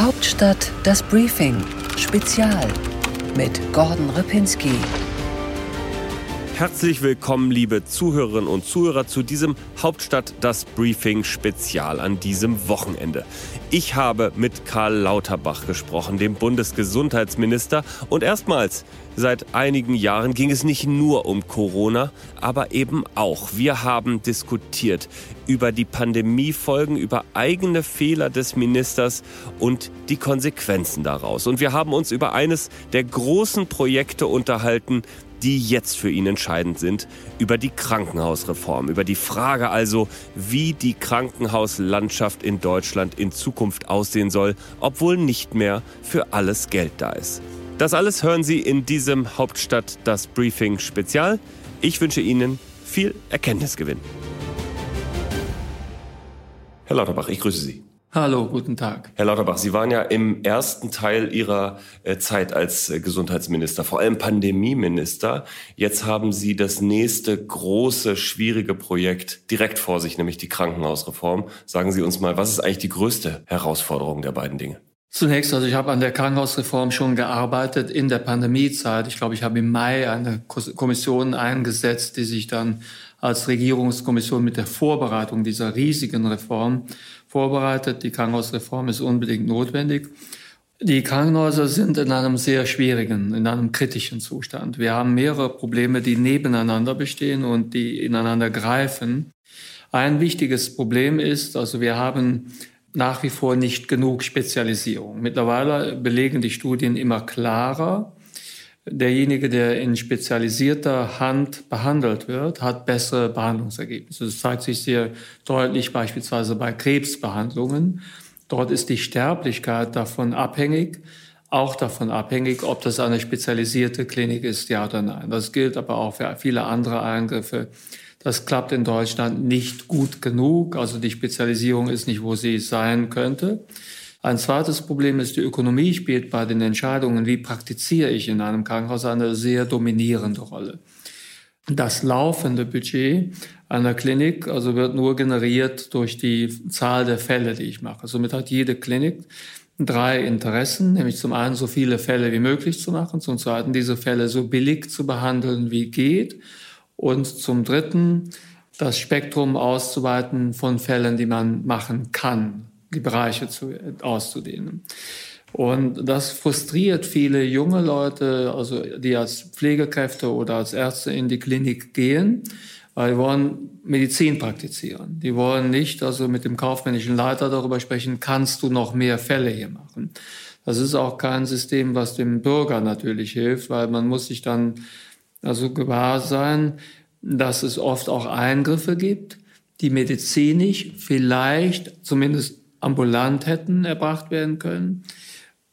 Hauptstadt das Briefing Spezial mit Gordon Ripinski. Herzlich willkommen, liebe Zuhörerinnen und Zuhörer, zu diesem Hauptstadt das Briefing Spezial an diesem Wochenende. Ich habe mit Karl Lauterbach gesprochen, dem Bundesgesundheitsminister, und erstmals seit einigen Jahren ging es nicht nur um Corona, aber eben auch. Wir haben diskutiert über die Pandemiefolgen, über eigene Fehler des Ministers und die Konsequenzen daraus. Und wir haben uns über eines der großen Projekte unterhalten, die jetzt für ihn entscheidend sind, über die Krankenhausreform, über die Frage also, wie die Krankenhauslandschaft in Deutschland in Zukunft aussehen soll, obwohl nicht mehr für alles Geld da ist. Das alles hören Sie in diesem Hauptstadt das Briefing Spezial. Ich wünsche Ihnen viel Erkenntnisgewinn. Herr Lauterbach, ich grüße Sie. Hallo, guten Tag. Herr Lauterbach, Sie waren ja im ersten Teil Ihrer äh, Zeit als äh, Gesundheitsminister, vor allem Pandemieminister. Jetzt haben Sie das nächste große, schwierige Projekt direkt vor sich, nämlich die Krankenhausreform. Sagen Sie uns mal, was ist eigentlich die größte Herausforderung der beiden Dinge? Zunächst, also ich habe an der Krankenhausreform schon gearbeitet in der Pandemiezeit. Ich glaube, ich habe im Mai eine Kommission eingesetzt, die sich dann als Regierungskommission mit der Vorbereitung dieser riesigen Reform vorbereitet. Die Krankenhausreform ist unbedingt notwendig. Die Krankenhäuser sind in einem sehr schwierigen, in einem kritischen Zustand. Wir haben mehrere Probleme, die nebeneinander bestehen und die ineinander greifen. Ein wichtiges Problem ist, also wir haben nach wie vor nicht genug Spezialisierung. Mittlerweile belegen die Studien immer klarer, derjenige, der in spezialisierter Hand behandelt wird, hat bessere Behandlungsergebnisse. Das zeigt sich sehr deutlich beispielsweise bei Krebsbehandlungen. Dort ist die Sterblichkeit davon abhängig, auch davon abhängig, ob das eine spezialisierte Klinik ist, ja oder nein. Das gilt aber auch für viele andere Eingriffe. Das klappt in Deutschland nicht gut genug. Also die Spezialisierung ist nicht, wo sie sein könnte. Ein zweites Problem ist, die Ökonomie spielt bei den Entscheidungen, wie praktiziere ich in einem Krankenhaus, eine sehr dominierende Rolle. Das laufende Budget einer Klinik also wird nur generiert durch die Zahl der Fälle, die ich mache. Somit hat jede Klinik drei Interessen, nämlich zum einen so viele Fälle wie möglich zu machen, zum zweiten diese Fälle so billig zu behandeln wie geht und zum dritten das Spektrum auszuweiten von Fällen, die man machen kann die Bereiche zu, auszudehnen. Und das frustriert viele junge Leute, also die als Pflegekräfte oder als Ärzte in die Klinik gehen, weil die wollen Medizin praktizieren. Die wollen nicht also mit dem kaufmännischen Leiter darüber sprechen, kannst du noch mehr Fälle hier machen. Das ist auch kein System, was dem Bürger natürlich hilft, weil man muss sich dann also gewahr sein, dass es oft auch Eingriffe gibt, die medizinisch vielleicht zumindest ambulant hätten erbracht werden können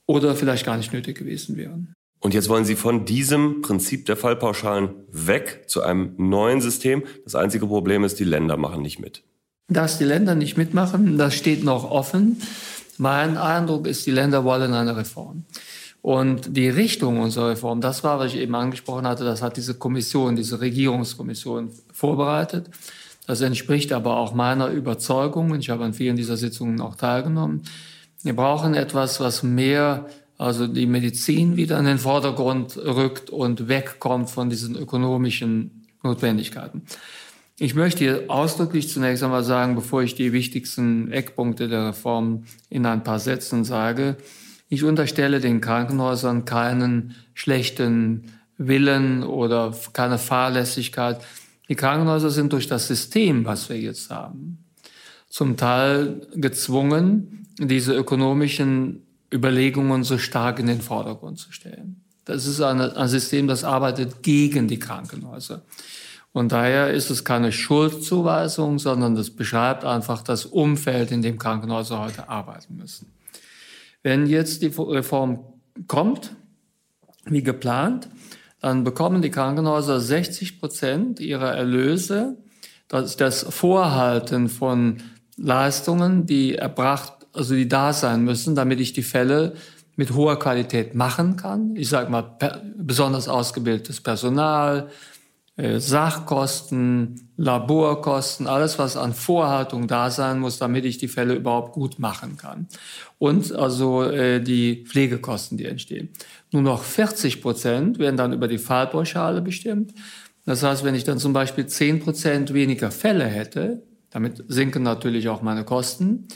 oder vielleicht gar nicht nötig gewesen wären. Und jetzt wollen Sie von diesem Prinzip der Fallpauschalen weg zu einem neuen System. Das einzige Problem ist, die Länder machen nicht mit. Dass die Länder nicht mitmachen, das steht noch offen. Mein Eindruck ist, die Länder wollen eine Reform. Und die Richtung unserer Reform, das war, was ich eben angesprochen hatte, das hat diese Kommission, diese Regierungskommission vorbereitet. Das entspricht aber auch meiner Überzeugung. Ich habe an vielen dieser Sitzungen auch teilgenommen. Wir brauchen etwas, was mehr, also die Medizin wieder in den Vordergrund rückt und wegkommt von diesen ökonomischen Notwendigkeiten. Ich möchte hier ausdrücklich zunächst einmal sagen, bevor ich die wichtigsten Eckpunkte der Reform in ein paar Sätzen sage, ich unterstelle den Krankenhäusern keinen schlechten Willen oder keine Fahrlässigkeit. Die Krankenhäuser sind durch das System, was wir jetzt haben, zum Teil gezwungen, diese ökonomischen Überlegungen so stark in den Vordergrund zu stellen. Das ist ein System, das arbeitet gegen die Krankenhäuser. Und daher ist es keine Schuldzuweisung, sondern das beschreibt einfach das Umfeld, in dem Krankenhäuser heute arbeiten müssen. Wenn jetzt die Reform kommt, wie geplant, dann bekommen die Krankenhäuser 60 Prozent ihrer Erlöse. Das das Vorhalten von Leistungen, die erbracht, also die da sein müssen, damit ich die Fälle mit hoher Qualität machen kann. Ich sage mal, besonders ausgebildetes Personal, Sachkosten, Laborkosten, alles, was an Vorhaltung da sein muss, damit ich die Fälle überhaupt gut machen kann. Und also äh, die Pflegekosten, die entstehen. Nur noch 40 Prozent werden dann über die Fallpauschale bestimmt. Das heißt, wenn ich dann zum Beispiel 10 Prozent weniger Fälle hätte, damit sinken natürlich auch meine Kosten,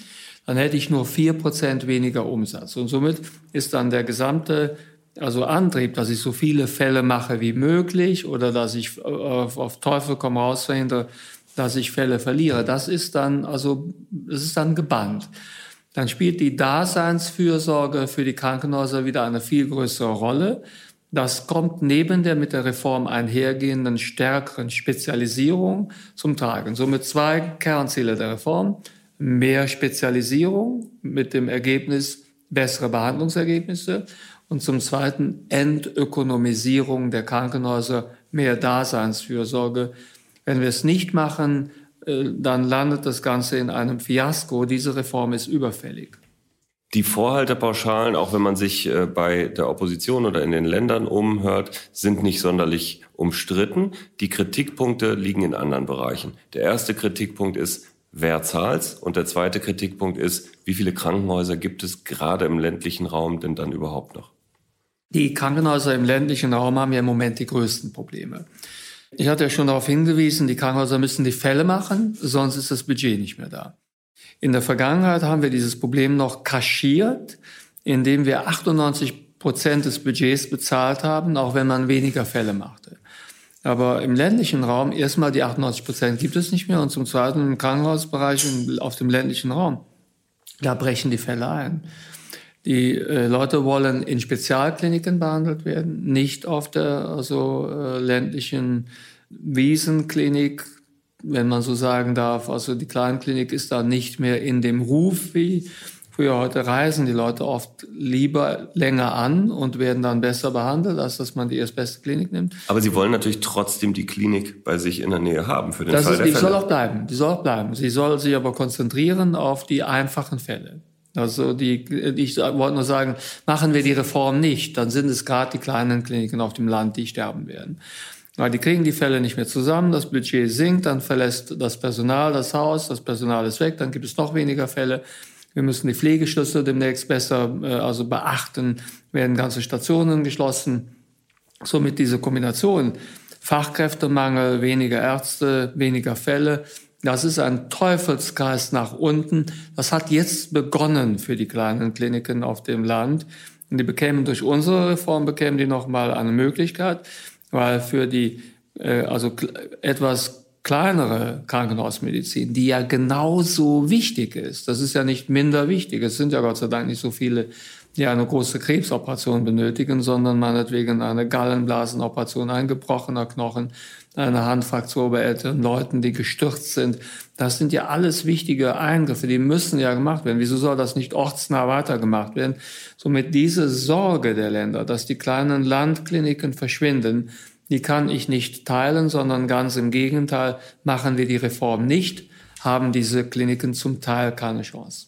dann hätte ich nur 4 Prozent weniger Umsatz. Und somit ist dann der gesamte also Antrieb, dass ich so viele Fälle mache wie möglich oder dass ich auf, auf Teufel komm raus verhindere, dass ich Fälle verliere. Das ist dann, also, das ist dann gebannt. Dann spielt die Daseinsfürsorge für die Krankenhäuser wieder eine viel größere Rolle. Das kommt neben der mit der Reform einhergehenden stärkeren Spezialisierung zum Tragen. Somit zwei Kernziele der Reform. Mehr Spezialisierung mit dem Ergebnis bessere Behandlungsergebnisse und zum Zweiten Entökonomisierung der Krankenhäuser, mehr Daseinsfürsorge. Wenn wir es nicht machen, äh, dann landet das Ganze in einem Fiasko. Diese Reform ist überfällig. Die Vorhaltepauschalen, auch wenn man sich äh, bei der Opposition oder in den Ländern umhört, sind nicht sonderlich umstritten. Die Kritikpunkte liegen in anderen Bereichen. Der erste Kritikpunkt ist, wer zahlt's? Und der zweite Kritikpunkt ist, wie viele Krankenhäuser gibt es gerade im ländlichen Raum denn dann überhaupt noch? Die Krankenhäuser im ländlichen Raum haben ja im Moment die größten Probleme. Ich hatte ja schon darauf hingewiesen, die Krankenhäuser müssen die Fälle machen, sonst ist das Budget nicht mehr da. In der Vergangenheit haben wir dieses Problem noch kaschiert, indem wir 98 Prozent des Budgets bezahlt haben, auch wenn man weniger Fälle machte. Aber im ländlichen Raum, erstmal die 98 Prozent gibt es nicht mehr und zum Zweiten im Krankenhausbereich auf dem ländlichen Raum, da brechen die Fälle ein. Die äh, Leute wollen in Spezialkliniken behandelt werden, nicht auf der also, äh, ländlichen Wiesenklinik, wenn man so sagen darf. Also die Kleinklinik ist da nicht mehr in dem Ruf wie früher. Heute reisen die Leute oft lieber länger an und werden dann besser behandelt, als dass man die erstbeste Klinik nimmt. Aber Sie wollen natürlich trotzdem die Klinik bei sich in der Nähe haben für den das Fall ist, der die Fälle. soll auch bleiben. Die soll auch bleiben. Sie soll sich aber konzentrieren auf die einfachen Fälle. Also die, ich wollte nur sagen, machen wir die Reform nicht, dann sind es gerade die kleinen Kliniken auf dem Land, die sterben werden. Weil die kriegen die Fälle nicht mehr zusammen, das Budget sinkt, dann verlässt das Personal das Haus, das Personal ist weg, dann gibt es noch weniger Fälle. Wir müssen die Pflegeschlüsse demnächst besser äh, also beachten, werden ganze Stationen geschlossen. Somit diese Kombination Fachkräftemangel, weniger Ärzte, weniger Fälle, das ist ein Teufelskreis nach unten. Das hat jetzt begonnen für die kleinen Kliniken auf dem Land. Und die bekämen durch unsere Reform bekämen die nochmal eine Möglichkeit, weil für die äh, also etwas kleinere Krankenhausmedizin, die ja genauso wichtig ist, das ist ja nicht minder wichtig. Es sind ja Gott sei Dank nicht so viele, die eine große Krebsoperation benötigen, sondern meinetwegen eine Gallenblasenoperation, ein gebrochener Knochen, eine Handfraktur bei älteren Leuten, die gestürzt sind. Das sind ja alles wichtige Eingriffe, die müssen ja gemacht werden. Wieso soll das nicht ortsnah weitergemacht werden? Somit diese Sorge der Länder, dass die kleinen Landkliniken verschwinden, die kann ich nicht teilen, sondern ganz im Gegenteil, machen wir die Reform nicht, haben diese Kliniken zum Teil keine Chance.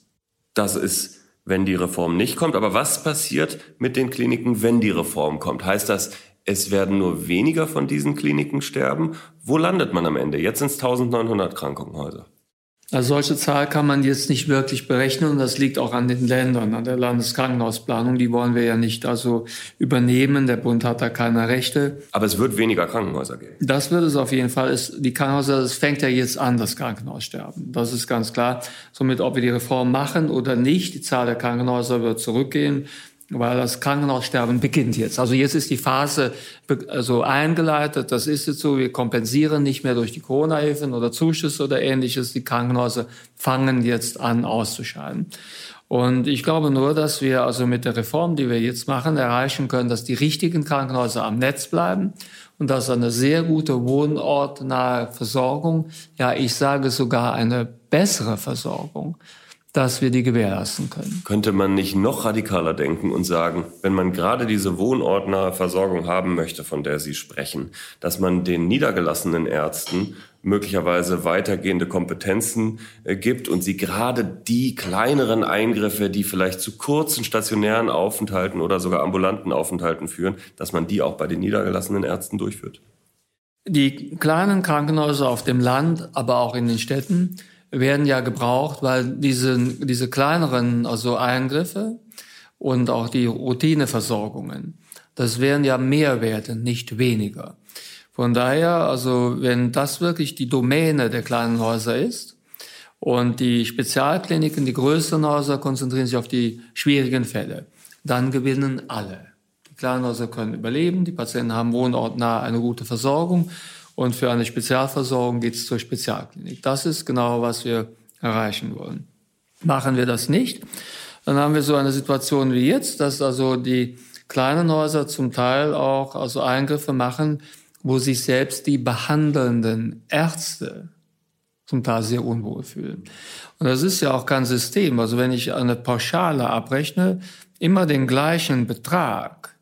Das ist wenn die Reform nicht kommt. Aber was passiert mit den Kliniken, wenn die Reform kommt? Heißt das, es werden nur weniger von diesen Kliniken sterben. Wo landet man am Ende? Jetzt sind es 1900 Krankenhäuser. Also solche Zahl kann man jetzt nicht wirklich berechnen und das liegt auch an den Ländern, an der Landeskrankenhausplanung. Die wollen wir ja nicht also übernehmen. Der Bund hat da keine Rechte. Aber es wird weniger Krankenhäuser geben. Das wird es auf jeden Fall. Es, die Krankenhäuser, es fängt ja jetzt an, das Krankenhaussterben. Das ist ganz klar. Somit, ob wir die Reform machen oder nicht, die Zahl der Krankenhäuser wird zurückgehen weil das Krankenhaussterben beginnt jetzt. Also jetzt ist die Phase so eingeleitet, das ist jetzt so, wir kompensieren nicht mehr durch die Corona-Hilfen oder Zuschüsse oder ähnliches. Die Krankenhäuser fangen jetzt an auszuscheiden. Und ich glaube nur, dass wir also mit der Reform, die wir jetzt machen, erreichen können, dass die richtigen Krankenhäuser am Netz bleiben und dass eine sehr gute wohnortnahe Versorgung, ja, ich sage sogar eine bessere Versorgung, dass wir die gewährleisten können. Könnte man nicht noch radikaler denken und sagen, wenn man gerade diese wohnortnahe Versorgung haben möchte, von der Sie sprechen, dass man den niedergelassenen Ärzten möglicherweise weitergehende Kompetenzen äh, gibt und sie gerade die kleineren Eingriffe, die vielleicht zu kurzen stationären Aufenthalten oder sogar ambulanten Aufenthalten führen, dass man die auch bei den niedergelassenen Ärzten durchführt? Die kleinen Krankenhäuser auf dem Land, aber auch in den Städten werden ja gebraucht, weil diese, diese kleineren also Eingriffe und auch die Routineversorgungen, das wären ja mehr werden, nicht weniger. Von daher, also wenn das wirklich die Domäne der kleinen Häuser ist und die Spezialkliniken, die größeren Häuser konzentrieren sich auf die schwierigen Fälle, dann gewinnen alle. Die kleinen Häuser können überleben, die Patienten haben wohnortnah eine gute Versorgung und für eine Spezialversorgung geht es zur Spezialklinik. Das ist genau, was wir erreichen wollen. Machen wir das nicht, dann haben wir so eine Situation wie jetzt, dass also die kleinen Häuser zum Teil auch also Eingriffe machen, wo sich selbst die behandelnden Ärzte zum Teil sehr unwohl fühlen. Und das ist ja auch kein System. Also wenn ich eine Pauschale abrechne, immer den gleichen Betrag.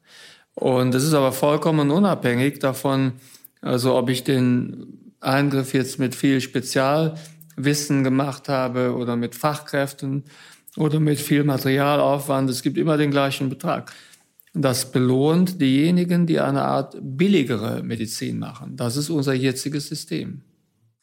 Und das ist aber vollkommen unabhängig davon, also ob ich den Eingriff jetzt mit viel Spezialwissen gemacht habe oder mit Fachkräften oder mit viel Materialaufwand. Es gibt immer den gleichen Betrag. Das belohnt diejenigen, die eine Art billigere Medizin machen. Das ist unser jetziges System.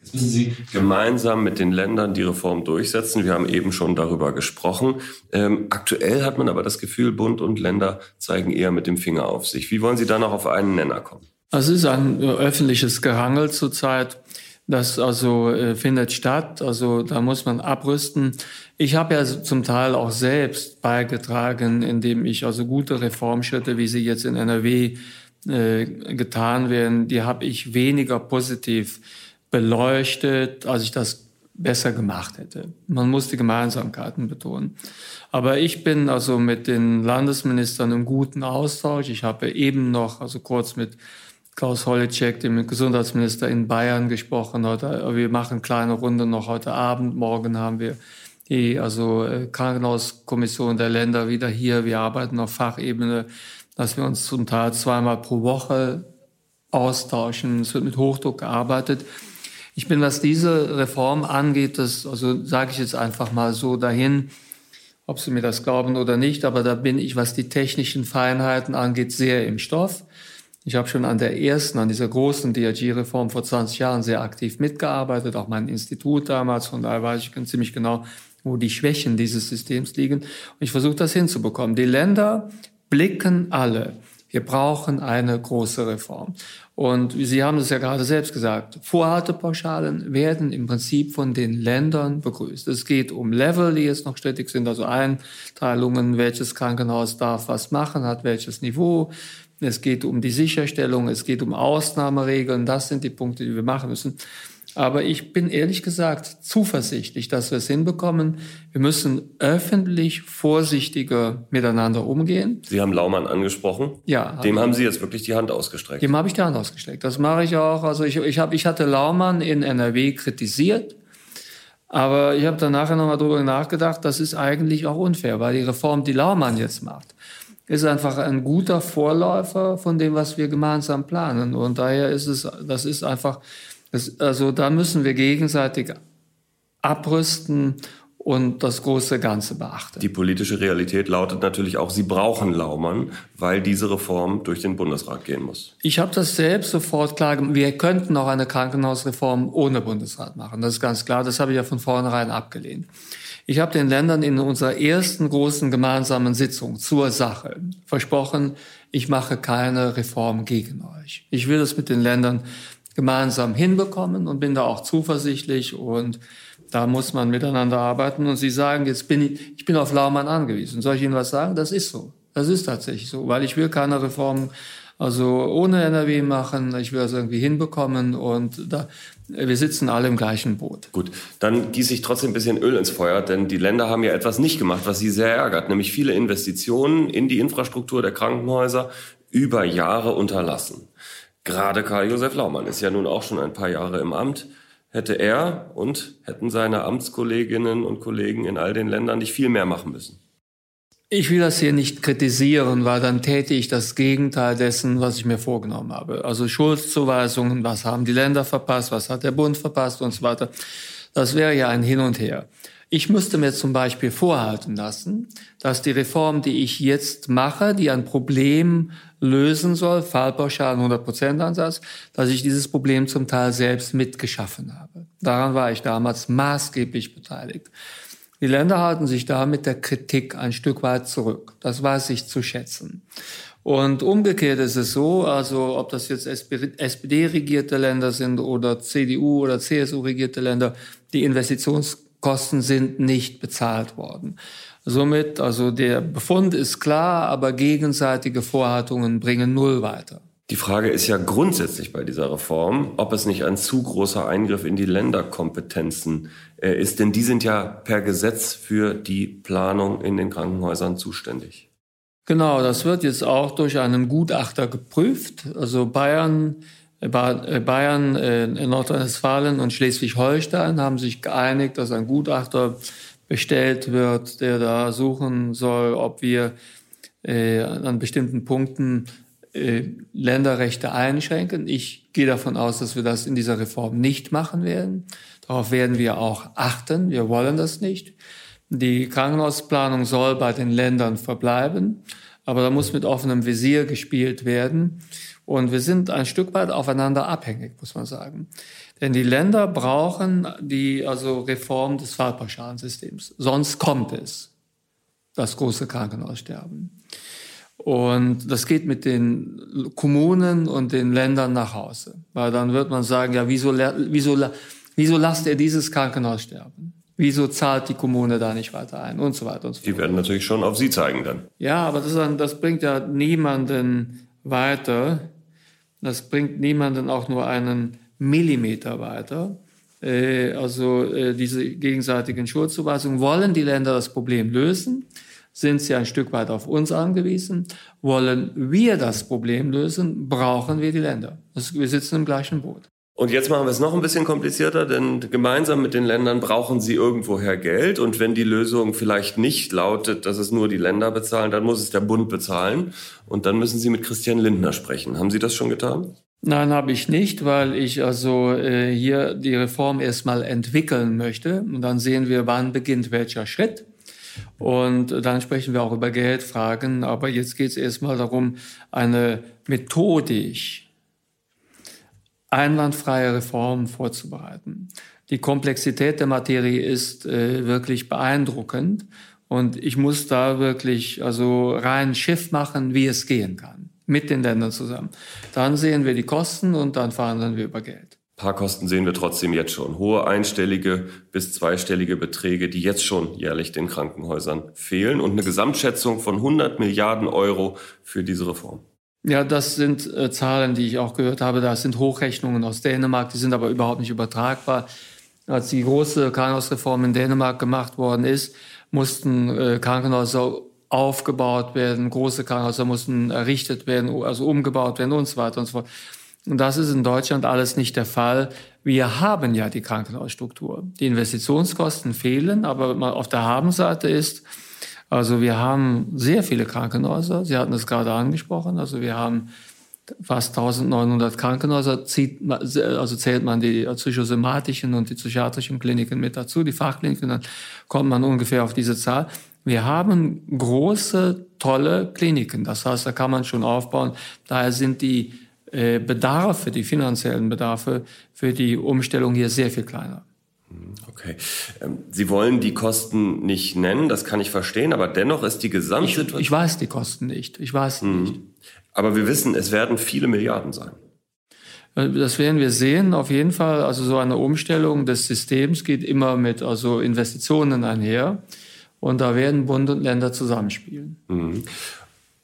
Jetzt müssen Sie gemeinsam mit den Ländern die Reform durchsetzen. Wir haben eben schon darüber gesprochen. Ähm, aktuell hat man aber das Gefühl, Bund und Länder zeigen eher mit dem Finger auf sich. Wie wollen Sie da noch auf einen Nenner kommen? Es ist ein öffentliches Gerangel zurzeit. Das also äh, findet statt. Also da muss man abrüsten. Ich habe ja zum Teil auch selbst beigetragen, indem ich also gute Reformschritte, wie sie jetzt in NRW äh, getan werden, die habe ich weniger positiv beleuchtet, als ich das besser gemacht hätte. Man muss die Gemeinsamkeiten betonen. Aber ich bin also mit den Landesministern im guten Austausch. Ich habe eben noch, also kurz mit Klaus Holleczek, dem Gesundheitsminister in Bayern, gesprochen. Heute, wir machen kleine Runde noch heute Abend. Morgen haben wir die also äh, Krankenhauskommission der Länder wieder hier. Wir arbeiten auf Fachebene, dass wir uns zum Teil zweimal pro Woche austauschen. Es wird mit Hochdruck gearbeitet. Ich bin, was diese Reform angeht, das also sage ich jetzt einfach mal so dahin, ob Sie mir das glauben oder nicht, aber da bin ich, was die technischen Feinheiten angeht, sehr im Stoff. Ich habe schon an der ersten, an dieser großen DRG-Reform vor 20 Jahren sehr aktiv mitgearbeitet, auch mein Institut damals. Von daher weiß ich ziemlich genau, wo die Schwächen dieses Systems liegen. Und ich versuche das hinzubekommen. Die Länder blicken alle. Wir brauchen eine große Reform. Und Sie haben es ja gerade selbst gesagt, Vorhaltepauschalen werden im Prinzip von den Ländern begrüßt. Es geht um Level, die jetzt noch strittig sind, also Einteilungen, welches Krankenhaus darf was machen, hat welches Niveau, es geht um die Sicherstellung, es geht um Ausnahmeregeln. Das sind die Punkte, die wir machen müssen. Aber ich bin ehrlich gesagt zuversichtlich, dass wir es hinbekommen. Wir müssen öffentlich vorsichtiger miteinander umgehen. Sie haben Laumann angesprochen. Ja. Dem haben Sie jetzt wirklich die Hand ausgestreckt. Dem habe ich die Hand ausgestreckt. Das mache ich auch. Also ich, ich, hab, ich hatte Laumann in NRW kritisiert. Aber ich habe dann nachher nochmal drüber nachgedacht, das ist eigentlich auch unfair, weil die Reform, die Laumann jetzt macht, ist einfach ein guter Vorläufer von dem, was wir gemeinsam planen. Und daher ist es, das ist einfach, das, also da müssen wir gegenseitig abrüsten und das große Ganze beachten. Die politische Realität lautet natürlich auch, Sie brauchen Laumann, weil diese Reform durch den Bundesrat gehen muss. Ich habe das selbst sofort klar gemacht. Wir könnten auch eine Krankenhausreform ohne Bundesrat machen. Das ist ganz klar. Das habe ich ja von vornherein abgelehnt. Ich habe den Ländern in unserer ersten großen gemeinsamen Sitzung zur Sache versprochen, ich mache keine Reform gegen euch. Ich will es mit den Ländern gemeinsam hinbekommen und bin da auch zuversichtlich und da muss man miteinander arbeiten. Und Sie sagen, jetzt bin ich, ich bin auf Laumann angewiesen. Soll ich Ihnen was sagen? Das ist so. Das ist tatsächlich so, weil ich will keine Reform also ohne NRW machen. Ich will das irgendwie hinbekommen und da, wir sitzen alle im gleichen Boot. Gut, dann gieße ich trotzdem ein bisschen Öl ins Feuer, denn die Länder haben ja etwas nicht gemacht, was sie sehr ärgert, nämlich viele Investitionen in die Infrastruktur der Krankenhäuser über Jahre unterlassen. Gerade Karl-Josef Laumann ist ja nun auch schon ein paar Jahre im Amt. Hätte er und hätten seine Amtskolleginnen und Kollegen in all den Ländern nicht viel mehr machen müssen? Ich will das hier nicht kritisieren, weil dann täte ich das Gegenteil dessen, was ich mir vorgenommen habe. Also Schuldzuweisungen, was haben die Länder verpasst, was hat der Bund verpasst und so weiter. Das wäre ja ein Hin und Her. Ich müsste mir zum Beispiel vorhalten lassen, dass die Reform, die ich jetzt mache, die ein Problem lösen soll, Fallpauschalen 100% Ansatz, dass ich dieses Problem zum Teil selbst mitgeschaffen habe. Daran war ich damals maßgeblich beteiligt. Die Länder halten sich da mit der Kritik ein Stück weit zurück. Das weiß ich zu schätzen. Und umgekehrt ist es so, also ob das jetzt SPD-regierte Länder sind oder CDU oder CSU-regierte Länder, die Investitionskosten sind nicht bezahlt worden. Somit, also der Befund ist klar, aber gegenseitige Vorhaltungen bringen null weiter. Die Frage ist ja grundsätzlich bei dieser Reform, ob es nicht ein zu großer Eingriff in die Länderkompetenzen äh, ist, denn die sind ja per Gesetz für die Planung in den Krankenhäusern zuständig. Genau, das wird jetzt auch durch einen Gutachter geprüft. Also Bayern, äh, äh, Bayern, Nordrhein-Westfalen und Schleswig-Holstein haben sich geeinigt, dass ein Gutachter bestellt wird, der da suchen soll, ob wir an bestimmten Punkten äh, Länderrechte einschränken. Ich gehe davon aus, dass wir das in dieser Reform nicht machen werden. Darauf werden wir auch achten. Wir wollen das nicht. Die Krankenhausplanung soll bei den Ländern verbleiben, aber da muss mit offenem Visier gespielt werden. Und wir sind ein Stück weit aufeinander abhängig, muss man sagen. Denn die Länder brauchen die also Reform des Fallpauschalensystems. Sonst kommt es, das große Krankenhaussterben. Und das geht mit den Kommunen und den Ländern nach Hause. Weil dann wird man sagen, ja, wieso, wieso, wieso lasst ihr dieses Krankenhaus sterben? Wieso zahlt die Kommune da nicht weiter ein? Und so weiter und so fort. Die werden natürlich schon auf Sie zeigen dann. Ja, aber das, das bringt ja niemanden weiter. Das bringt niemanden auch nur einen Millimeter weiter. Äh, also äh, diese gegenseitigen Schuldzuweisungen. Wollen die Länder das Problem lösen? Sind sie ein Stück weit auf uns angewiesen. Wollen wir das Problem lösen, brauchen wir die Länder. Wir sitzen im gleichen Boot. Und jetzt machen wir es noch ein bisschen komplizierter, denn gemeinsam mit den Ländern brauchen sie irgendwoher Geld. Und wenn die Lösung vielleicht nicht lautet, dass es nur die Länder bezahlen, dann muss es der Bund bezahlen. Und dann müssen Sie mit Christian Lindner sprechen. Haben Sie das schon getan? Nein, habe ich nicht, weil ich also äh, hier die Reform erstmal entwickeln möchte. Und dann sehen wir, wann beginnt welcher Schritt. Und dann sprechen wir auch über Geldfragen. Aber jetzt geht es erstmal darum, eine methodisch einwandfreie Reform vorzubereiten. Die Komplexität der Materie ist äh, wirklich beeindruckend. Und ich muss da wirklich also rein Schiff machen, wie es gehen kann. Mit den Ländern zusammen. Dann sehen wir die Kosten und dann verhandeln wir über Geld. Paarkosten sehen wir trotzdem jetzt schon. Hohe einstellige bis zweistellige Beträge, die jetzt schon jährlich den Krankenhäusern fehlen und eine Gesamtschätzung von 100 Milliarden Euro für diese Reform. Ja, das sind äh, Zahlen, die ich auch gehört habe. Das sind Hochrechnungen aus Dänemark, die sind aber überhaupt nicht übertragbar. Als die große Krankenhausreform in Dänemark gemacht worden ist, mussten äh, Krankenhäuser aufgebaut werden, große Krankenhäuser mussten errichtet werden, also umgebaut werden und so weiter und so fort. Und das ist in Deutschland alles nicht der Fall. Wir haben ja die Krankenhausstruktur. Die Investitionskosten fehlen, aber auf der Habenseite ist, also wir haben sehr viele Krankenhäuser. Sie hatten es gerade angesprochen. Also wir haben fast 1900 Krankenhäuser, also zählt man die psychosomatischen und die psychiatrischen Kliniken mit dazu, die Fachkliniken, dann kommt man ungefähr auf diese Zahl. Wir haben große, tolle Kliniken. Das heißt, da kann man schon aufbauen. Daher sind die Bedarfe, die finanziellen Bedarfe für die Umstellung hier sehr viel kleiner. Hm, okay. Ähm, Sie wollen die Kosten nicht nennen, das kann ich verstehen, aber dennoch ist die Gesamtsituation. Ich, ich weiß die Kosten nicht. Ich weiß hm. nicht. Aber wir wissen, es werden viele Milliarden sein. Äh, das werden wir sehen, auf jeden Fall. Also so eine Umstellung des Systems geht immer mit also Investitionen einher. Und da werden Bund und Länder zusammenspielen. Mhm.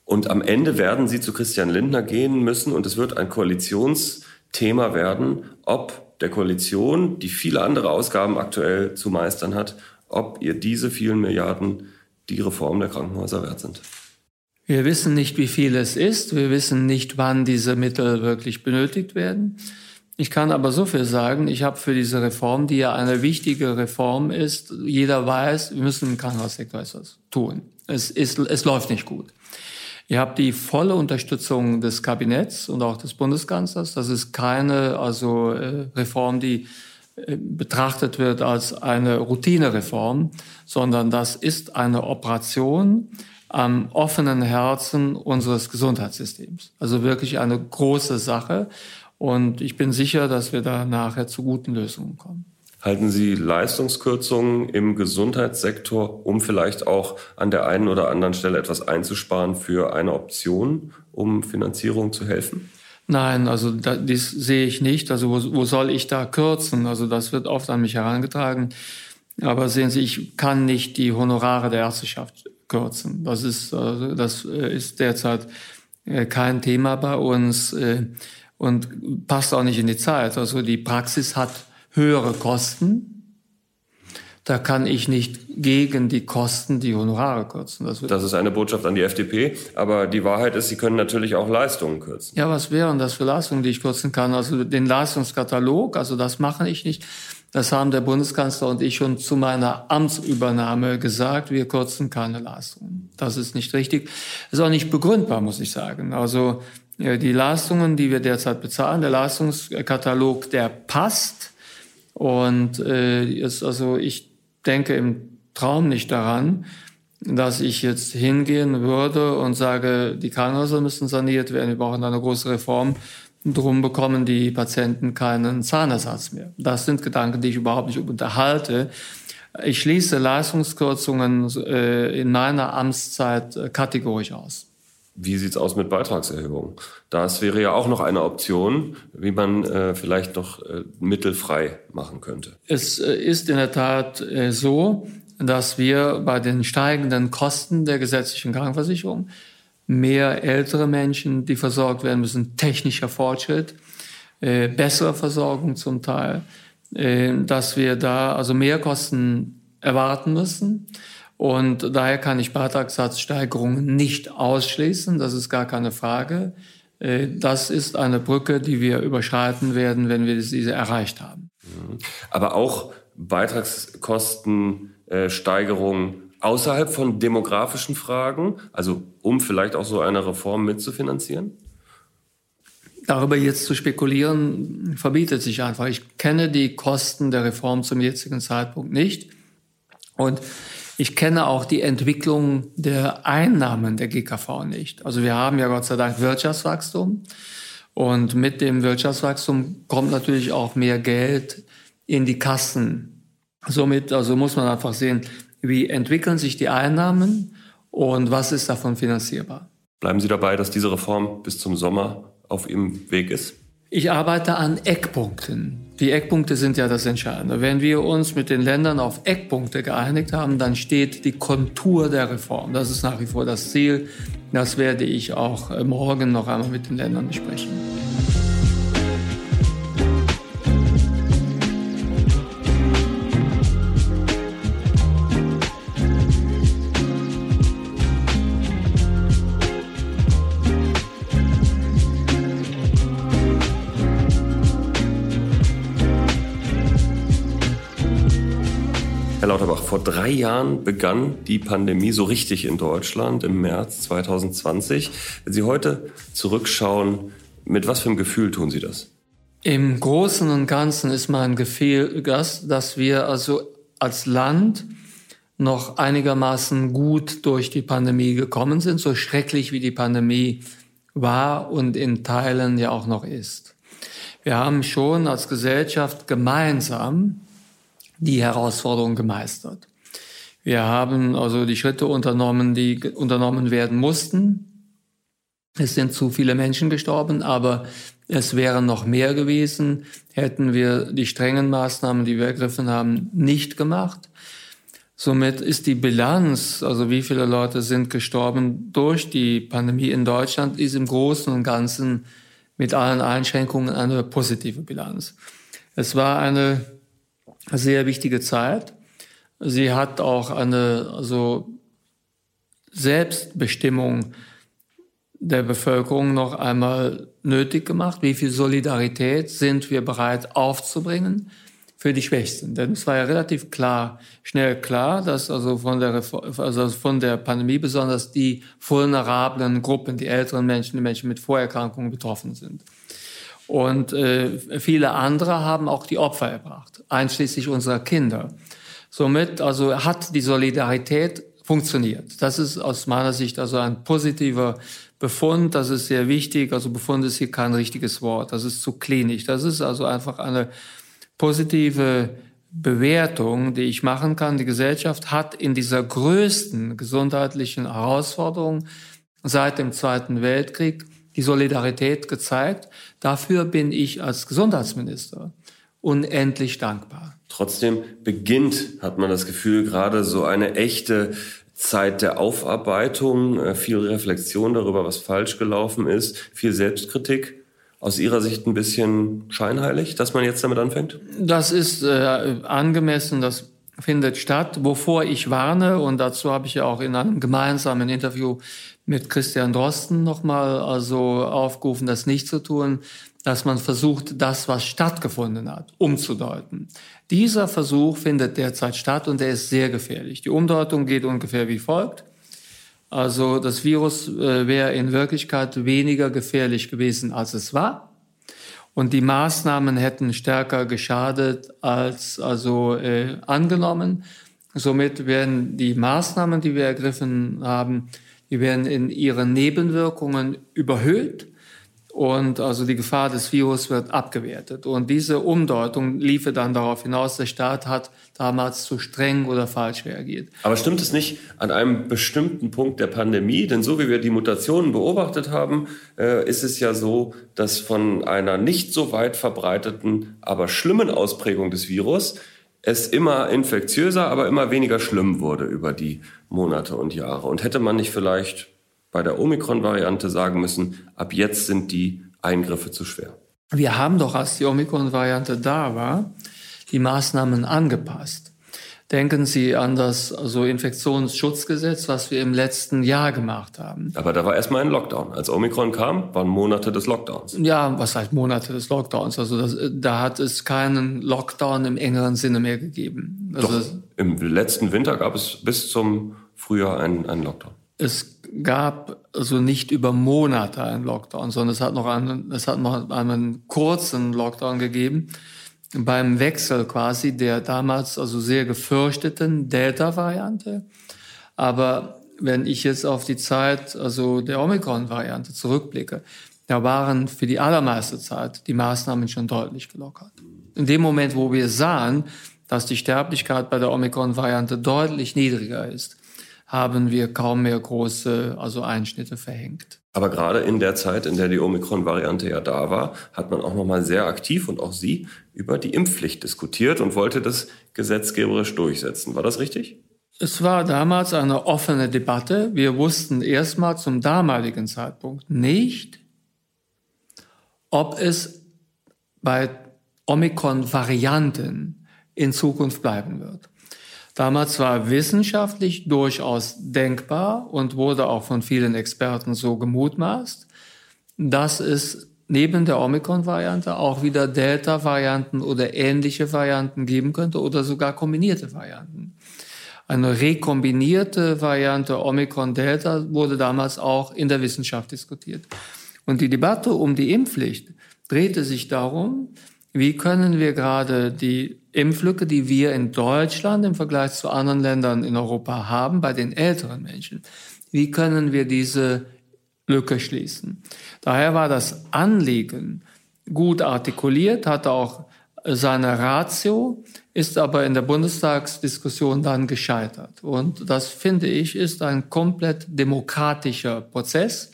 Und am Ende werden sie zu Christian Lindner gehen müssen und es wird ein Koalitionsthema werden, ob der Koalition, die viele andere Ausgaben aktuell zu meistern hat, ob ihr diese vielen Milliarden die Reform der Krankenhäuser wert sind. Wir wissen nicht, wie viel es ist. Wir wissen nicht, wann diese Mittel wirklich benötigt werden. Ich kann aber so viel sagen, ich habe für diese Reform, die ja eine wichtige Reform ist, jeder weiß, wir müssen im Krankenhaussektor etwas tun. Es, ist, es läuft nicht gut. Ihr habt die volle Unterstützung des Kabinetts und auch des Bundeskanzlers. Das ist keine also äh, Reform, die äh, betrachtet wird als eine Routinereform, sondern das ist eine Operation am offenen Herzen unseres Gesundheitssystems. Also wirklich eine große Sache. Und ich bin sicher, dass wir da nachher zu guten Lösungen kommen. Halten Sie Leistungskürzungen im Gesundheitssektor, um vielleicht auch an der einen oder anderen Stelle etwas einzusparen, für eine Option, um Finanzierung zu helfen? Nein, also da, dies sehe ich nicht. Also wo, wo soll ich da kürzen? Also das wird oft an mich herangetragen. Aber sehen Sie, ich kann nicht die Honorare der Ärzteschaft kürzen. Das ist, also das äh, ist derzeit äh, kein Thema bei uns äh, und passt auch nicht in die Zeit. Also die Praxis hat höhere Kosten. Da kann ich nicht gegen die Kosten die Honorare kürzen. Das, das, ist eine Botschaft an die FDP. Aber die Wahrheit ist, Sie können natürlich auch Leistungen kürzen. Ja, was wären das für Leistungen, die ich kürzen kann? Also den Leistungskatalog, also das mache ich nicht. Das haben der Bundeskanzler und ich schon zu meiner Amtsübernahme gesagt. Wir kürzen keine Leistungen. Das ist nicht richtig. Ist auch nicht begründbar, muss ich sagen. Also die Leistungen, die wir derzeit bezahlen, der Leistungskatalog, der passt. Und äh, ist also ich denke im Traum nicht daran, dass ich jetzt hingehen würde und sage, die Krankenhäuser müssen saniert werden, wir brauchen eine große Reform. Drum bekommen die Patienten keinen Zahnersatz mehr. Das sind Gedanken, die ich überhaupt nicht unterhalte. Ich schließe Leistungskürzungen äh, in meiner Amtszeit äh, kategorisch aus. Wie sieht's aus mit Beitragserhöhung? Das wäre ja auch noch eine Option, wie man äh, vielleicht noch äh, mittelfrei machen könnte. Es äh, ist in der Tat äh, so, dass wir bei den steigenden Kosten der gesetzlichen Krankenversicherung mehr ältere Menschen, die versorgt werden müssen, technischer Fortschritt, äh, bessere Versorgung zum Teil, äh, dass wir da also mehr Kosten erwarten müssen. Und daher kann ich Beitragssatzsteigerungen nicht ausschließen. Das ist gar keine Frage. Äh, das ist eine Brücke, die wir überschreiten werden, wenn wir diese erreicht haben. Mhm. Aber auch Beitragskostensteigerungen außerhalb von demografischen Fragen, also um vielleicht auch so eine Reform mitzufinanzieren? Darüber jetzt zu spekulieren, verbietet sich einfach. Ich kenne die Kosten der Reform zum jetzigen Zeitpunkt nicht. Und ich kenne auch die Entwicklung der Einnahmen der GKV nicht. Also wir haben ja Gott sei Dank Wirtschaftswachstum. Und mit dem Wirtschaftswachstum kommt natürlich auch mehr Geld in die Kassen. Somit also muss man einfach sehen, wie entwickeln sich die Einnahmen und was ist davon finanzierbar. Bleiben Sie dabei, dass diese Reform bis zum Sommer auf Ihrem Weg ist? Ich arbeite an Eckpunkten. Die Eckpunkte sind ja das Entscheidende. Wenn wir uns mit den Ländern auf Eckpunkte geeinigt haben, dann steht die Kontur der Reform. Das ist nach wie vor das Ziel. Das werde ich auch äh, morgen noch einmal mit den Ländern besprechen. Drei Jahren begann die Pandemie so richtig in Deutschland im März 2020. Wenn Sie heute zurückschauen, mit was für einem Gefühl tun Sie das? Im Großen und Ganzen ist mein Gefühl, dass wir also als Land noch einigermaßen gut durch die Pandemie gekommen sind, so schrecklich wie die Pandemie war und in Teilen ja auch noch ist. Wir haben schon als Gesellschaft gemeinsam die Herausforderung gemeistert. Wir haben also die Schritte unternommen, die unternommen werden mussten. Es sind zu viele Menschen gestorben, aber es wären noch mehr gewesen, hätten wir die strengen Maßnahmen, die wir ergriffen haben, nicht gemacht. Somit ist die Bilanz, also wie viele Leute sind gestorben durch die Pandemie in Deutschland, ist im Großen und Ganzen mit allen Einschränkungen eine positive Bilanz. Es war eine sehr wichtige Zeit. Sie hat auch eine also Selbstbestimmung der Bevölkerung noch einmal nötig gemacht. Wie viel Solidarität sind wir bereit aufzubringen für die Schwächsten? Denn es war ja relativ klar, schnell klar, dass also von der, also von der Pandemie besonders die vulnerablen Gruppen, die älteren Menschen, die Menschen mit Vorerkrankungen betroffen sind. Und äh, viele andere haben auch die Opfer erbracht, einschließlich unserer Kinder. Somit also hat die Solidarität funktioniert. Das ist aus meiner Sicht also ein positiver Befund. Das ist sehr wichtig. Also Befund ist hier kein richtiges Wort. Das ist zu klinisch. Das ist also einfach eine positive Bewertung, die ich machen kann. Die Gesellschaft hat in dieser größten gesundheitlichen Herausforderung seit dem Zweiten Weltkrieg die Solidarität gezeigt. Dafür bin ich als Gesundheitsminister unendlich dankbar. Trotzdem beginnt, hat man das Gefühl, gerade so eine echte Zeit der Aufarbeitung, äh, viel Reflexion darüber, was falsch gelaufen ist, viel Selbstkritik. Aus Ihrer Sicht ein bisschen scheinheilig, dass man jetzt damit anfängt? Das ist äh, angemessen, das findet statt. Wovor ich warne, und dazu habe ich ja auch in einem gemeinsamen Interview mit Christian Drosten nochmal also aufgerufen, das nicht zu tun, dass man versucht, das, was stattgefunden hat, umzudeuten. Dieser Versuch findet derzeit statt und der ist sehr gefährlich. Die Umdeutung geht ungefähr wie folgt. Also das Virus äh, wäre in Wirklichkeit weniger gefährlich gewesen, als es war. Und die Maßnahmen hätten stärker geschadet als also äh, angenommen. Somit werden die Maßnahmen, die wir ergriffen haben, die werden in ihren Nebenwirkungen überhöht und also die Gefahr des Virus wird abgewertet. Und diese Umdeutung liefe dann darauf hinaus, der Staat hat damals zu streng oder falsch reagiert. Aber stimmt es nicht an einem bestimmten Punkt der Pandemie? Denn so wie wir die Mutationen beobachtet haben, äh, ist es ja so, dass von einer nicht so weit verbreiteten, aber schlimmen Ausprägung des Virus es immer infektiöser, aber immer weniger schlimm wurde über die Monate und Jahre. Und hätte man nicht vielleicht bei der Omikron-Variante sagen müssen, ab jetzt sind die Eingriffe zu schwer. Wir haben doch, als die Omikron-Variante da war, die Maßnahmen angepasst. Denken Sie an das also Infektionsschutzgesetz, was wir im letzten Jahr gemacht haben. Aber da war erstmal ein Lockdown. Als Omikron kam, waren Monate des Lockdowns. Ja, was heißt Monate des Lockdowns? Also das, da hat es keinen Lockdown im engeren Sinne mehr gegeben. Also Doch, im letzten Winter gab es bis zum Frühjahr einen, einen Lockdown. Es gab also nicht über Monate einen Lockdown, sondern es hat noch einen, es hat noch einen kurzen Lockdown gegeben beim Wechsel quasi der damals also sehr gefürchteten Delta-Variante. Aber wenn ich jetzt auf die Zeit also der Omikron-Variante zurückblicke, da waren für die allermeiste Zeit die Maßnahmen schon deutlich gelockert. In dem Moment, wo wir sahen, dass die Sterblichkeit bei der Omikron-Variante deutlich niedriger ist, haben wir kaum mehr große also Einschnitte verhängt. Aber gerade in der Zeit, in der die Omikron-Variante ja da war, hat man auch noch mal sehr aktiv und auch Sie über die Impfpflicht diskutiert und wollte das gesetzgeberisch durchsetzen. War das richtig? Es war damals eine offene Debatte. Wir wussten erstmal zum damaligen Zeitpunkt nicht, ob es bei Omikron-Varianten in Zukunft bleiben wird. Damals war wissenschaftlich durchaus denkbar und wurde auch von vielen Experten so gemutmaßt, dass es neben der Omikron-Variante auch wieder Delta-Varianten oder ähnliche Varianten geben könnte oder sogar kombinierte Varianten. Eine rekombinierte Variante Omikron-Delta wurde damals auch in der Wissenschaft diskutiert. Und die Debatte um die Impfpflicht drehte sich darum, wie können wir gerade die Impflücke, die wir in Deutschland im Vergleich zu anderen Ländern in Europa haben, bei den älteren Menschen, wie können wir diese Lücke schließen? Daher war das Anliegen gut artikuliert, hatte auch seine Ratio, ist aber in der Bundestagsdiskussion dann gescheitert. Und das finde ich ist ein komplett demokratischer Prozess.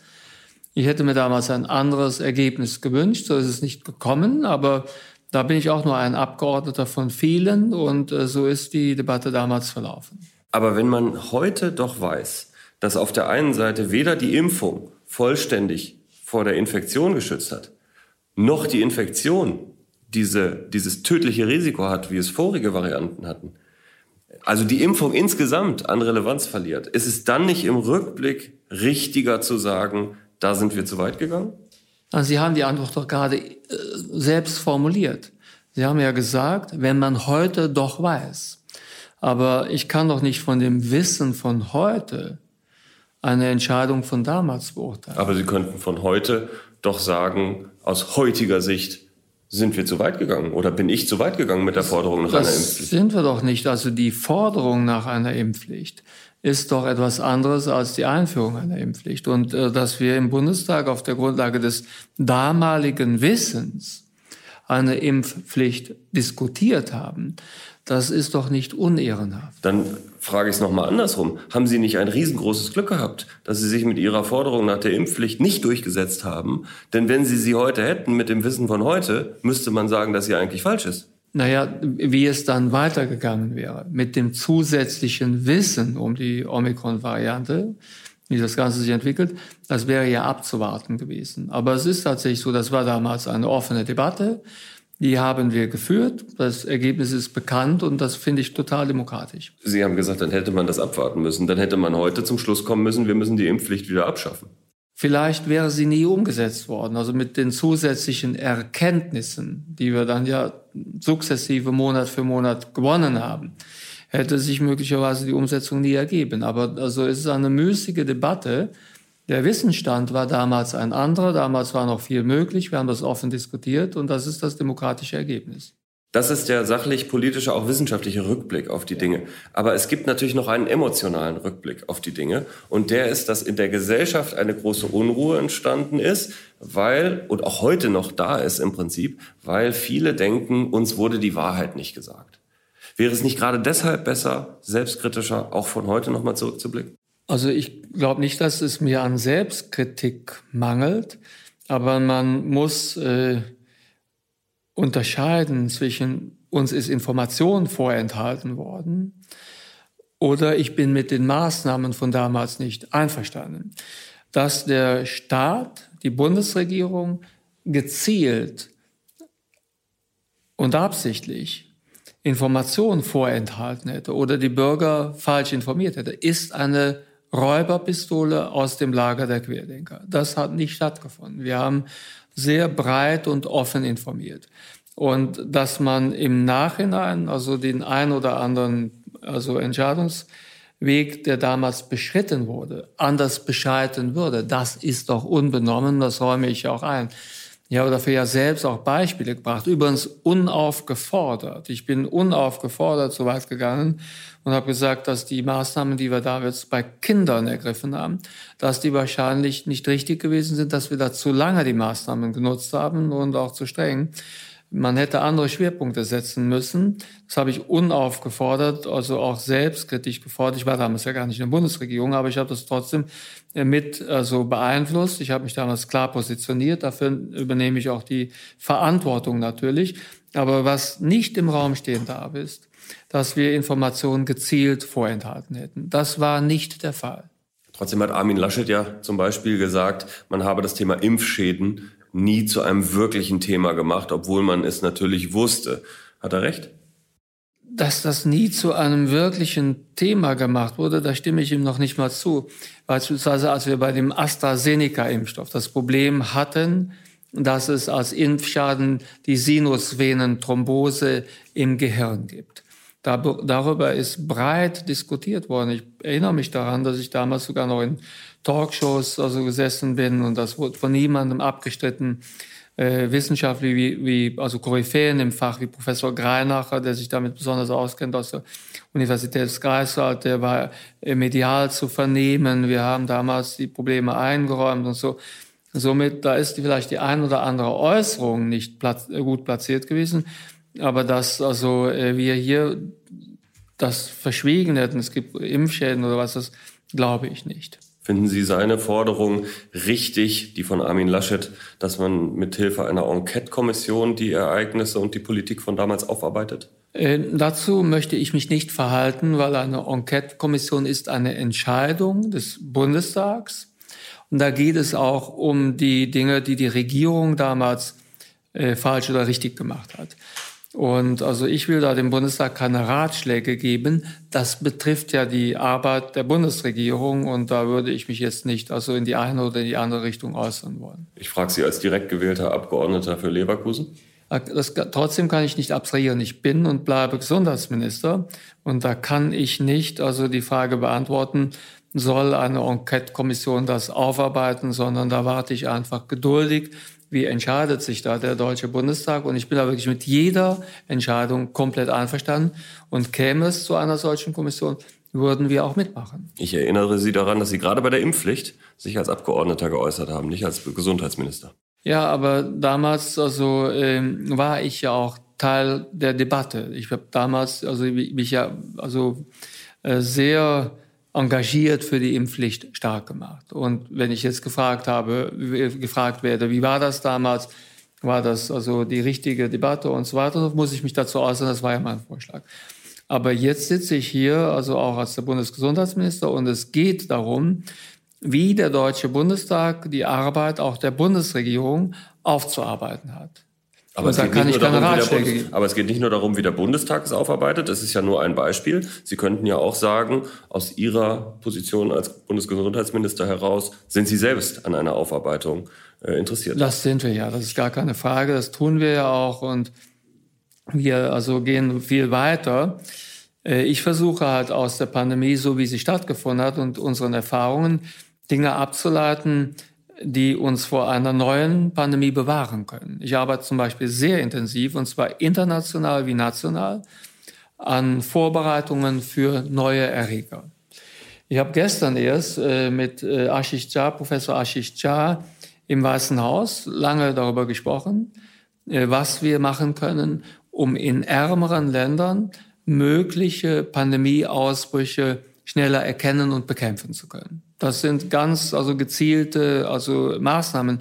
Ich hätte mir damals ein anderes Ergebnis gewünscht, so ist es nicht gekommen, aber da bin ich auch nur ein Abgeordneter von vielen und äh, so ist die Debatte damals verlaufen. Aber wenn man heute doch weiß, dass auf der einen Seite weder die Impfung vollständig vor der Infektion geschützt hat, noch die Infektion diese, dieses tödliche Risiko hat, wie es vorige Varianten hatten, also die Impfung insgesamt an Relevanz verliert, ist es dann nicht im Rückblick richtiger zu sagen, da sind wir zu weit gegangen? Also Sie haben die Antwort doch gerade äh, selbst formuliert. Sie haben ja gesagt, wenn man heute doch weiß. Aber ich kann doch nicht von dem Wissen von heute eine Entscheidung von damals beurteilen. Aber Sie könnten von heute doch sagen, aus heutiger Sicht sind wir zu weit gegangen oder bin ich zu weit gegangen mit der Forderung nach das einer Impfpflicht? Sind wir doch nicht. Also die Forderung nach einer Impfpflicht ist doch etwas anderes als die Einführung einer Impfpflicht. Und äh, dass wir im Bundestag auf der Grundlage des damaligen Wissens eine Impfpflicht diskutiert haben, das ist doch nicht unehrenhaft. Dann frage ich es nochmal andersrum. Haben Sie nicht ein riesengroßes Glück gehabt, dass Sie sich mit Ihrer Forderung nach der Impfpflicht nicht durchgesetzt haben? Denn wenn Sie sie heute hätten, mit dem Wissen von heute, müsste man sagen, dass sie eigentlich falsch ist. Naja, wie es dann weitergegangen wäre mit dem zusätzlichen Wissen um die Omikron-Variante, wie das Ganze sich entwickelt, das wäre ja abzuwarten gewesen. Aber es ist tatsächlich so, das war damals eine offene Debatte. Die haben wir geführt. Das Ergebnis ist bekannt und das finde ich total demokratisch. Sie haben gesagt, dann hätte man das abwarten müssen. Dann hätte man heute zum Schluss kommen müssen, wir müssen die Impfpflicht wieder abschaffen. Vielleicht wäre sie nie umgesetzt worden. Also mit den zusätzlichen Erkenntnissen, die wir dann ja sukzessive Monat für Monat gewonnen haben, hätte sich möglicherweise die Umsetzung nie ergeben. Aber also es ist eine müßige Debatte. Der Wissensstand war damals ein anderer. Damals war noch viel möglich. Wir haben das offen diskutiert und das ist das demokratische Ergebnis. Das ist der sachlich-politische, auch wissenschaftliche Rückblick auf die Dinge. Aber es gibt natürlich noch einen emotionalen Rückblick auf die Dinge. Und der ist, dass in der Gesellschaft eine große Unruhe entstanden ist, weil, und auch heute noch da ist im Prinzip, weil viele denken, uns wurde die Wahrheit nicht gesagt. Wäre es nicht gerade deshalb besser, selbstkritischer auch von heute nochmal zurückzublicken? Also ich glaube nicht, dass es mir an Selbstkritik mangelt, aber man muss äh, unterscheiden zwischen uns ist Information vorenthalten worden oder ich bin mit den Maßnahmen von damals nicht einverstanden. Dass der Staat, die Bundesregierung gezielt und absichtlich Informationen vorenthalten hätte oder die Bürger falsch informiert hätte, ist eine Räuberpistole aus dem Lager der Querdenker. Das hat nicht stattgefunden. Wir haben sehr breit und offen informiert. Und dass man im Nachhinein, also den ein oder anderen, also Entscheidungsweg, der damals beschritten wurde, anders bescheiden würde, das ist doch unbenommen, das räume ich auch ein. Ich habe dafür ja selbst auch Beispiele gebracht, übrigens unaufgefordert. Ich bin unaufgefordert so weit gegangen und habe gesagt, dass die Maßnahmen, die wir da jetzt bei Kindern ergriffen haben, dass die wahrscheinlich nicht richtig gewesen sind, dass wir da zu lange die Maßnahmen genutzt haben und auch zu streng. Man hätte andere Schwerpunkte setzen müssen. Das habe ich unaufgefordert, also auch selbstkritisch gefordert. Ich war damals ja gar nicht in der Bundesregierung, aber ich habe das trotzdem äh, mit also beeinflusst. Ich habe mich damals klar positioniert. Dafür übernehme ich auch die Verantwortung natürlich. Aber was nicht im Raum stehen darf, ist, dass wir Informationen gezielt vorenthalten hätten. Das war nicht der Fall. Trotzdem hat Armin Laschet ja zum Beispiel gesagt, man habe das Thema Impfschäden nie zu einem wirklichen Thema gemacht, obwohl man es natürlich wusste. Hat er recht? Dass das nie zu einem wirklichen Thema gemacht wurde, da stimme ich ihm noch nicht mal zu. Beispielsweise als wir bei dem AstraZeneca-Impfstoff das Problem hatten, dass es als Impfschaden die Sinusvenenthrombose im Gehirn gibt. darüber ist breit diskutiert worden. Ich erinnere mich daran, dass ich damals sogar noch in Talkshows also gesessen bin und das wurde von niemandem abgestritten. Äh, Wissenschaftler wie, wie also Koryphäen im Fach wie Professor Greinacher, der sich damit besonders auskennt aus der Universität Greifswald, der war äh, medial zu vernehmen. Wir haben damals die Probleme eingeräumt und so. Somit, da ist vielleicht die ein oder andere Äußerung nicht platz, äh, gut platziert gewesen. Aber dass also äh, wir hier das verschwiegen hätten, es gibt Impfschäden oder was, das glaube ich nicht. Finden Sie seine Forderung richtig, die von Armin Laschet, dass man mithilfe einer Enquete-Kommission die Ereignisse und die Politik von damals aufarbeitet? Äh, dazu möchte ich mich nicht verhalten, weil eine Enquete-Kommission ist eine Entscheidung des Bundestags. Und da geht es auch um die Dinge, die die Regierung damals äh, falsch oder richtig gemacht hat. Und also ich will da dem Bundestag keine Ratschläge geben. Das betrifft ja die Arbeit der Bundesregierung und da würde ich mich jetzt nicht also in die eine oder in die andere Richtung äußern wollen. Ich frage Sie als direkt gewählter Abgeordneter für Leverkusen. Das, trotzdem kann ich nicht abstrahieren. Ich bin und bleibe Gesundheitsminister und da kann ich nicht also die Frage beantworten, soll eine Enquete-Kommission das aufarbeiten, sondern da warte ich einfach geduldig. Wie entscheidet sich da der Deutsche Bundestag? Und ich bin da wirklich mit jeder Entscheidung komplett einverstanden. Und käme es zu einer solchen Kommission, würden wir auch mitmachen. Ich erinnere Sie daran, dass Sie gerade bei der Impfpflicht sich als Abgeordneter geäußert haben, nicht als Gesundheitsminister. Ja, aber damals also ähm, war ich ja auch Teil der Debatte. Ich habe damals also mich ja also äh, sehr engagiert für die Impfpflicht stark gemacht. Und wenn ich jetzt gefragt habe, gefragt werde, wie war das damals, war das also die richtige Debatte und so weiter, muss ich mich dazu äußern, das war ja mein Vorschlag. Aber jetzt sitze ich hier, also auch als der Bundesgesundheitsminister, und es geht darum, wie der Deutsche Bundestag die Arbeit auch der Bundesregierung aufzuarbeiten hat. Aber es, da kann ich darum, Ratschläge aber es geht nicht nur darum, wie der Bundestag es aufarbeitet. Das ist ja nur ein Beispiel. Sie könnten ja auch sagen, aus Ihrer Position als Bundesgesundheitsminister heraus sind Sie selbst an einer Aufarbeitung äh, interessiert. Das sind wir ja. Das ist gar keine Frage. Das tun wir ja auch und wir also gehen viel weiter. Äh, ich versuche halt aus der Pandemie, so wie sie stattgefunden hat und unseren Erfahrungen, Dinge abzuleiten, die uns vor einer neuen Pandemie bewahren können. Ich arbeite zum Beispiel sehr intensiv, und zwar international wie national, an Vorbereitungen für neue Erreger. Ich habe gestern erst äh, mit äh, Ashish Jha, Professor Ashish Jha im Weißen Haus lange darüber gesprochen, äh, was wir machen können, um in ärmeren Ländern mögliche Pandemieausbrüche schneller erkennen und bekämpfen zu können. Das sind ganz also gezielte also Maßnahmen,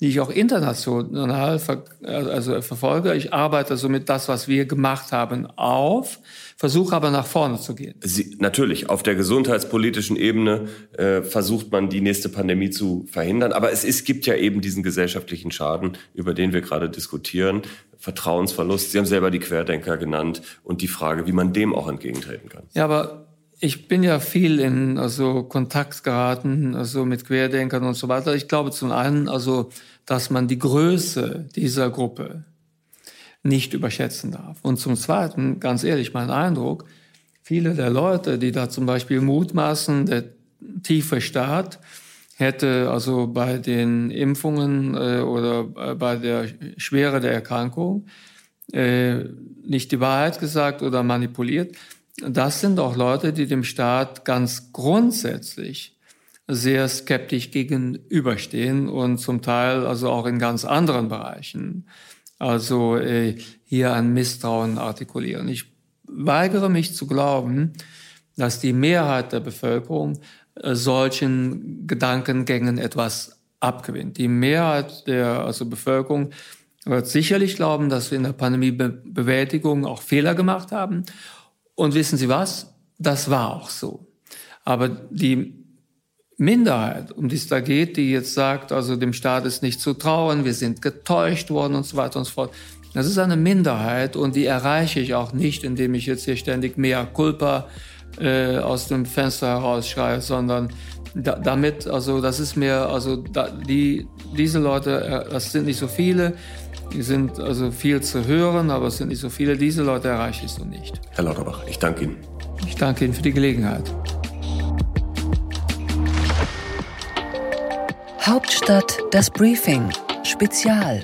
die ich auch international ver also verfolge. Ich arbeite so mit das, was wir gemacht haben, auf, versuche aber nach vorne zu gehen. Sie, natürlich, auf der gesundheitspolitischen Ebene äh, versucht man, die nächste Pandemie zu verhindern. Aber es, es gibt ja eben diesen gesellschaftlichen Schaden, über den wir gerade diskutieren. Vertrauensverlust. Sie haben selber die Querdenker genannt und die Frage, wie man dem auch entgegentreten kann. Ja, aber ich bin ja viel in also Kontakt geraten, also mit Querdenkern und so weiter. Ich glaube zum einen, also, dass man die Größe dieser Gruppe nicht überschätzen darf. Und zum zweiten, ganz ehrlich, mein Eindruck, viele der Leute, die da zum Beispiel mutmaßen, der tiefe Staat hätte also bei den Impfungen äh, oder äh, bei der Schwere der Erkrankung äh, nicht die Wahrheit gesagt oder manipuliert das sind auch Leute, die dem Staat ganz grundsätzlich sehr skeptisch gegenüberstehen und zum Teil also auch in ganz anderen Bereichen also äh, hier ein Misstrauen artikulieren. Ich weigere mich zu glauben, dass die Mehrheit der Bevölkerung äh, solchen Gedankengängen etwas abgewinnt. Die Mehrheit der also Bevölkerung wird sicherlich glauben, dass wir in der Pandemiebewältigung auch Fehler gemacht haben und wissen Sie was? Das war auch so. Aber die Minderheit, um die es da geht, die jetzt sagt, also dem Staat ist nicht zu trauen, wir sind getäuscht worden und so weiter und so fort. Das ist eine Minderheit und die erreiche ich auch nicht, indem ich jetzt hier ständig mehr Culpa äh, aus dem Fenster herausschreie, sondern da, damit, also das ist mir, also da, die, diese Leute, äh, das sind nicht so viele, die sind also viel zu hören, aber es sind nicht so viele. Diese Leute erreiche ich so nicht. Herr Lauterbach, ich danke Ihnen. Ich danke Ihnen für die Gelegenheit. Hauptstadt das Briefing Spezial